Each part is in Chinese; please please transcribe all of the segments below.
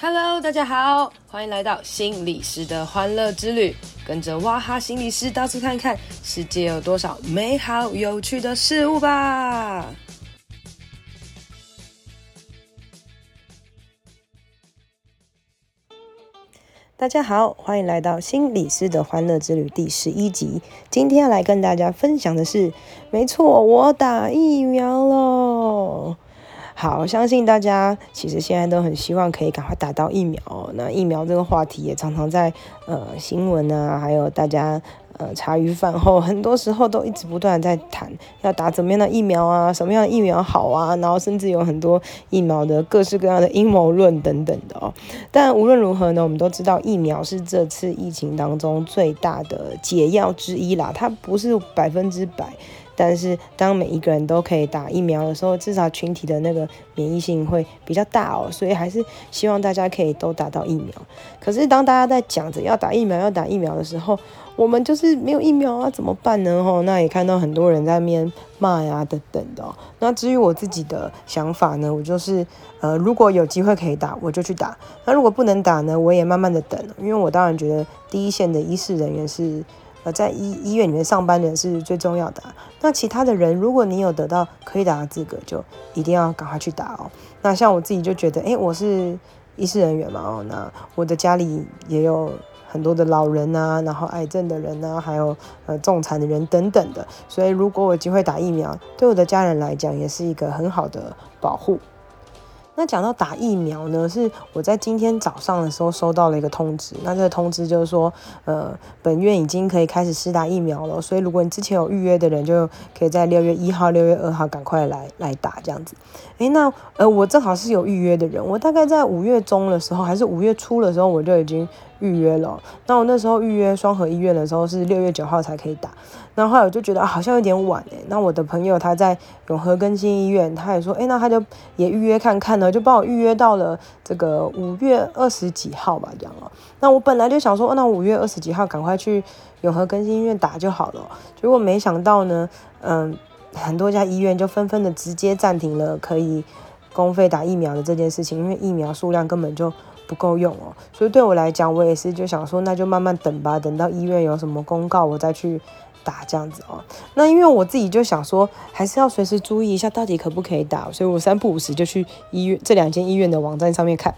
Hello，大家好，欢迎来到心理师的欢乐之旅，跟着哇哈心理师到处看看，世界有多少美好有趣的事物吧。大家好，欢迎来到心理师的欢乐之旅第十一集。今天要来跟大家分享的是，没错，我打疫苗喽。好，相信大家其实现在都很希望可以赶快打到疫苗。那疫苗这个话题也常常在呃新闻啊，还有大家呃茶余饭后，很多时候都一直不断在谈要打怎么样的疫苗啊，什么样的疫苗好啊，然后甚至有很多疫苗的各式各样的阴谋论等等的哦。但无论如何呢，我们都知道疫苗是这次疫情当中最大的解药之一啦，它不是百分之百。但是，当每一个人都可以打疫苗的时候，至少群体的那个免疫性会比较大哦。所以，还是希望大家可以都打到疫苗。可是，当大家在讲着要打疫苗、要打疫苗的时候，我们就是没有疫苗啊，怎么办呢？吼，那也看到很多人在那边骂呀等等的。那至于我自己的想法呢，我就是，呃，如果有机会可以打，我就去打。那如果不能打呢，我也慢慢的等，因为我当然觉得第一线的医事人员是。呃在医医院里面上班的人是最重要的。那其他的人，如果你有得到可以打的资格，就一定要赶快去打哦。那像我自己就觉得，诶，我是医事人员嘛，哦，那我的家里也有很多的老人啊，然后癌症的人啊，还有呃重残的人等等的，所以如果我有机会打疫苗，对我的家人来讲，也是一个很好的保护。那讲到打疫苗呢，是我在今天早上的时候收到了一个通知。那这个通知就是说，呃，本院已经可以开始施打疫苗了。所以如果你之前有预约的人，就可以在六月一号、六月二号赶快来来打这样子。诶，那呃，我正好是有预约的人，我大概在五月中的时候，还是五月初的时候，我就已经。预约了，那我那时候预约双和医院的时候是六月九号才可以打，然后来我就觉得好像有点晚诶，那我的朋友他在永和更新医院，他也说，诶，那他就也预约看看呢，就帮我预约到了这个五月二十几号吧，这样哦。那我本来就想说，那五月二十几号赶快去永和更新医院打就好了，结果没想到呢，嗯，很多家医院就纷纷的直接暂停了可以公费打疫苗的这件事情，因为疫苗数量根本就。不够用哦，所以对我来讲，我也是就想说，那就慢慢等吧，等到医院有什么公告，我再去打这样子哦。那因为我自己就想说，还是要随时注意一下，到底可不可以打，所以我三不五时就去医院这两间医院的网站上面看。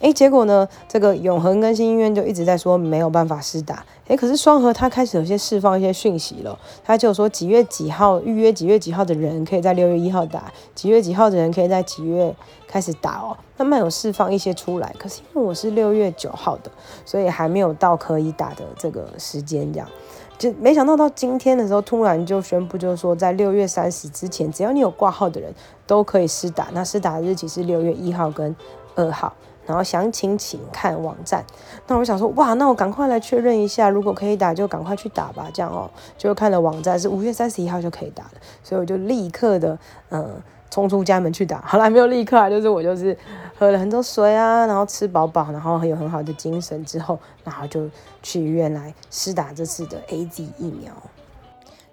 诶，结果呢，这个永恒更新医院就一直在说没有办法施打。诶，可是双和他开始有些释放一些讯息了，他就说几月几号预约几月几号的人可以在六月一号打，几月几号的人可以在几月开始打哦。慢慢有释放一些出来，可是因为我是六月九号的，所以还没有到可以打的这个时间，这样就没想到到今天的时候，突然就宣布，就是说在六月三十之前，只要你有挂号的人都可以试打。那试打的日期是六月一号跟二号。然后详情请看网站。那我想说，哇，那我赶快来确认一下，如果可以打就赶快去打吧，这样哦。就看了网站是五月三十一号就可以打了，所以我就立刻的嗯冲出家门去打。好了，没有立刻啊，就是我就是喝了很多水啊，然后吃饱饱，然后很有很好的精神之后，然后就去医院来施打这次的 AZ 疫苗。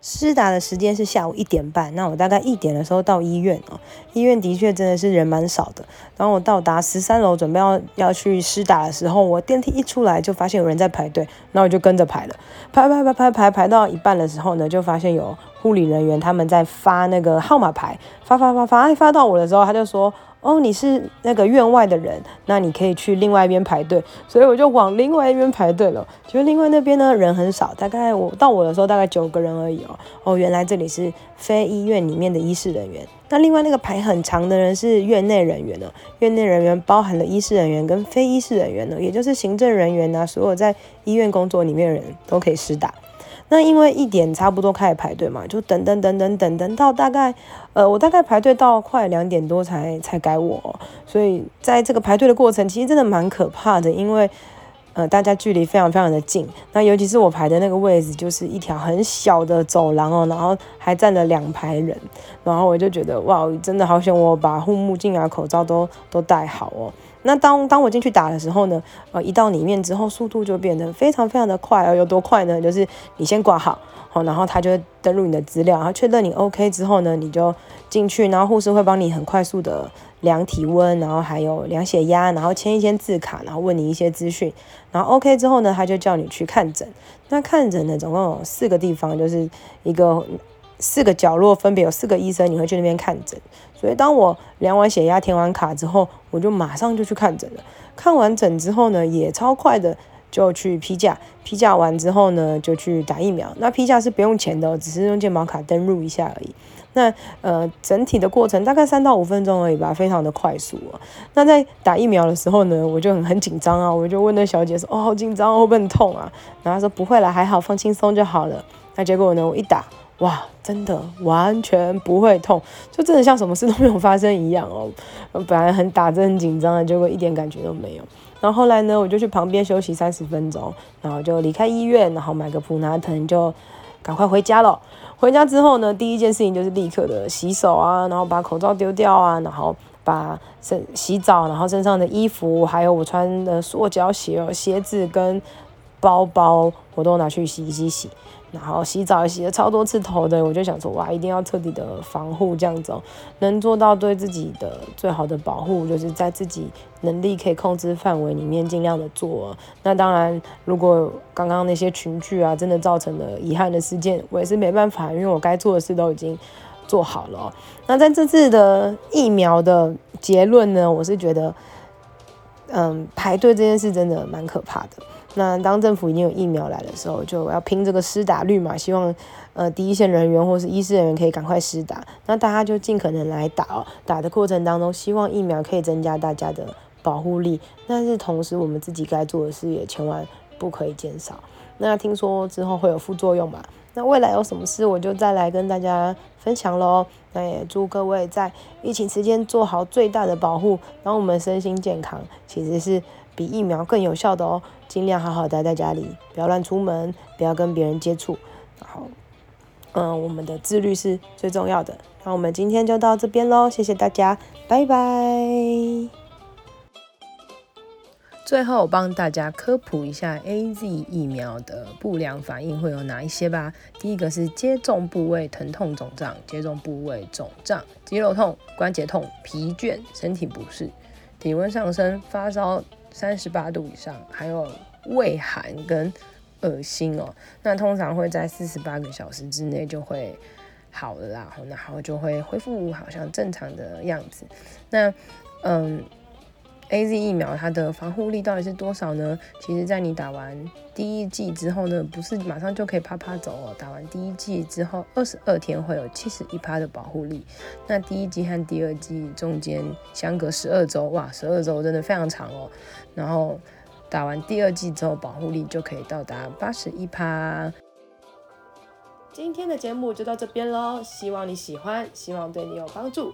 施打的时间是下午一点半，那我大概一点的时候到医院哦。医院的确真的是人蛮少的。当我到达十三楼准备要要去施打的时候，我电梯一出来就发现有人在排队，那我就跟着排了，排排排排排排到一半的时候呢，就发现有护理人员他们在发那个号码牌，发发发发，发到我的时候，他就说。哦，你是那个院外的人，那你可以去另外一边排队，所以我就往另外一边排队了。其实另外那边呢人很少，大概我到我的时候大概九个人而已哦。哦，原来这里是非医院里面的医事人员。那另外那个排很长的人是院内人员呢，院内人员包含了医事人员跟非医事人员呢，也就是行政人员呐，所有在医院工作里面的人都可以施打。那因为一点差不多开始排队嘛，就等等等等等等到大概，呃，我大概排队到快两点多才才改我，所以在这个排队的过程，其实真的蛮可怕的，因为呃大家距离非常非常的近，那尤其是我排的那个位置就是一条很小的走廊哦，然后还站了两排人，然后我就觉得哇，真的好险我把护目镜啊、口罩都都戴好哦。那当当我进去打的时候呢，呃，一到里面之后，速度就变得非常非常的快，呃，有多快呢？就是你先挂号，好，然后他就登录你的资料，然后确认你 OK 之后呢，你就进去，然后护士会帮你很快速的量体温，然后还有量血压，然后签一签字卡，然后问你一些资讯，然后 OK 之后呢，他就叫你去看诊。那看诊呢，总共有四个地方，就是一个四个角落，分别有四个医生，你会去那边看诊。所以当我量完血压、填完卡之后，我就马上就去看诊了。看完诊之后呢，也超快的。就去批假，批假完之后呢，就去打疫苗。那批假是不用钱的，只是用健保卡登录一下而已。那呃，整体的过程大概三到五分钟而已吧，非常的快速啊。那在打疫苗的时候呢，我就很很紧张啊，我就问那小姐说：“哦，好紧张，会不会痛啊？”然后她说：“不会啦，还好，放轻松就好了。”那结果呢，我一打，哇，真的完全不会痛，就真的像什么事都没有发生一样哦。本来很打针很紧张的，结果一点感觉都没有。然后后来呢，我就去旁边休息三十分钟，然后就离开医院，然后买个普拿疼，就赶快回家了。回家之后呢，第一件事情就是立刻的洗手啊，然后把口罩丢掉啊，然后把身洗澡，然后身上的衣服，还有我穿的塑胶鞋、鞋子跟包包，我都拿去洗一洗洗。然后洗澡也洗了超多次头的，我就想说哇，一定要彻底的防护这样子，能做到对自己的最好的保护，就是在自己能力可以控制范围里面尽量的做。那当然，如果刚刚那些群聚啊，真的造成了遗憾的事件，我也是没办法，因为我该做的事都已经做好了。那在这次的疫苗的结论呢，我是觉得，嗯，排队这件事真的蛮可怕的。那当政府已经有疫苗来的时候，就要拼这个施打率嘛，希望呃第一线人员或是医师人员可以赶快施打，那大家就尽可能来打哦。打的过程当中，希望疫苗可以增加大家的保护力，但是同时我们自己该做的事也千万不可以减少。那听说之后会有副作用嘛？那未来有什么事我就再来跟大家分享喽。那也祝各位在疫情期间做好最大的保护，让我们身心健康，其实是。比疫苗更有效的哦，尽量好好待在家里，不要乱出门，不要跟别人接触。然后，嗯，我们的自律是最重要的。那我们今天就到这边喽，谢谢大家，拜拜。最后我帮大家科普一下 AZ 疫苗的不良反应会有哪一些吧。第一个是接种部位疼痛肿胀，接种部位肿胀，肌肉痛、关节痛、疲倦、身体不适、体温上升、发烧。三十八度以上，还有畏寒跟恶心哦，那通常会在四十八个小时之内就会好了啦，然后就会恢复好像正常的样子。那嗯。AZ 疫苗它的防护力到底是多少呢？其实，在你打完第一剂之后呢，不是马上就可以趴趴走哦。打完第一剂之后，二十二天会有七十一趴的保护力。那第一剂和第二剂中间相隔十二周，哇，十二周真的非常长哦。然后打完第二剂之后，保护力就可以到达八十一趴。今天的节目就到这边喽，希望你喜欢，希望对你有帮助。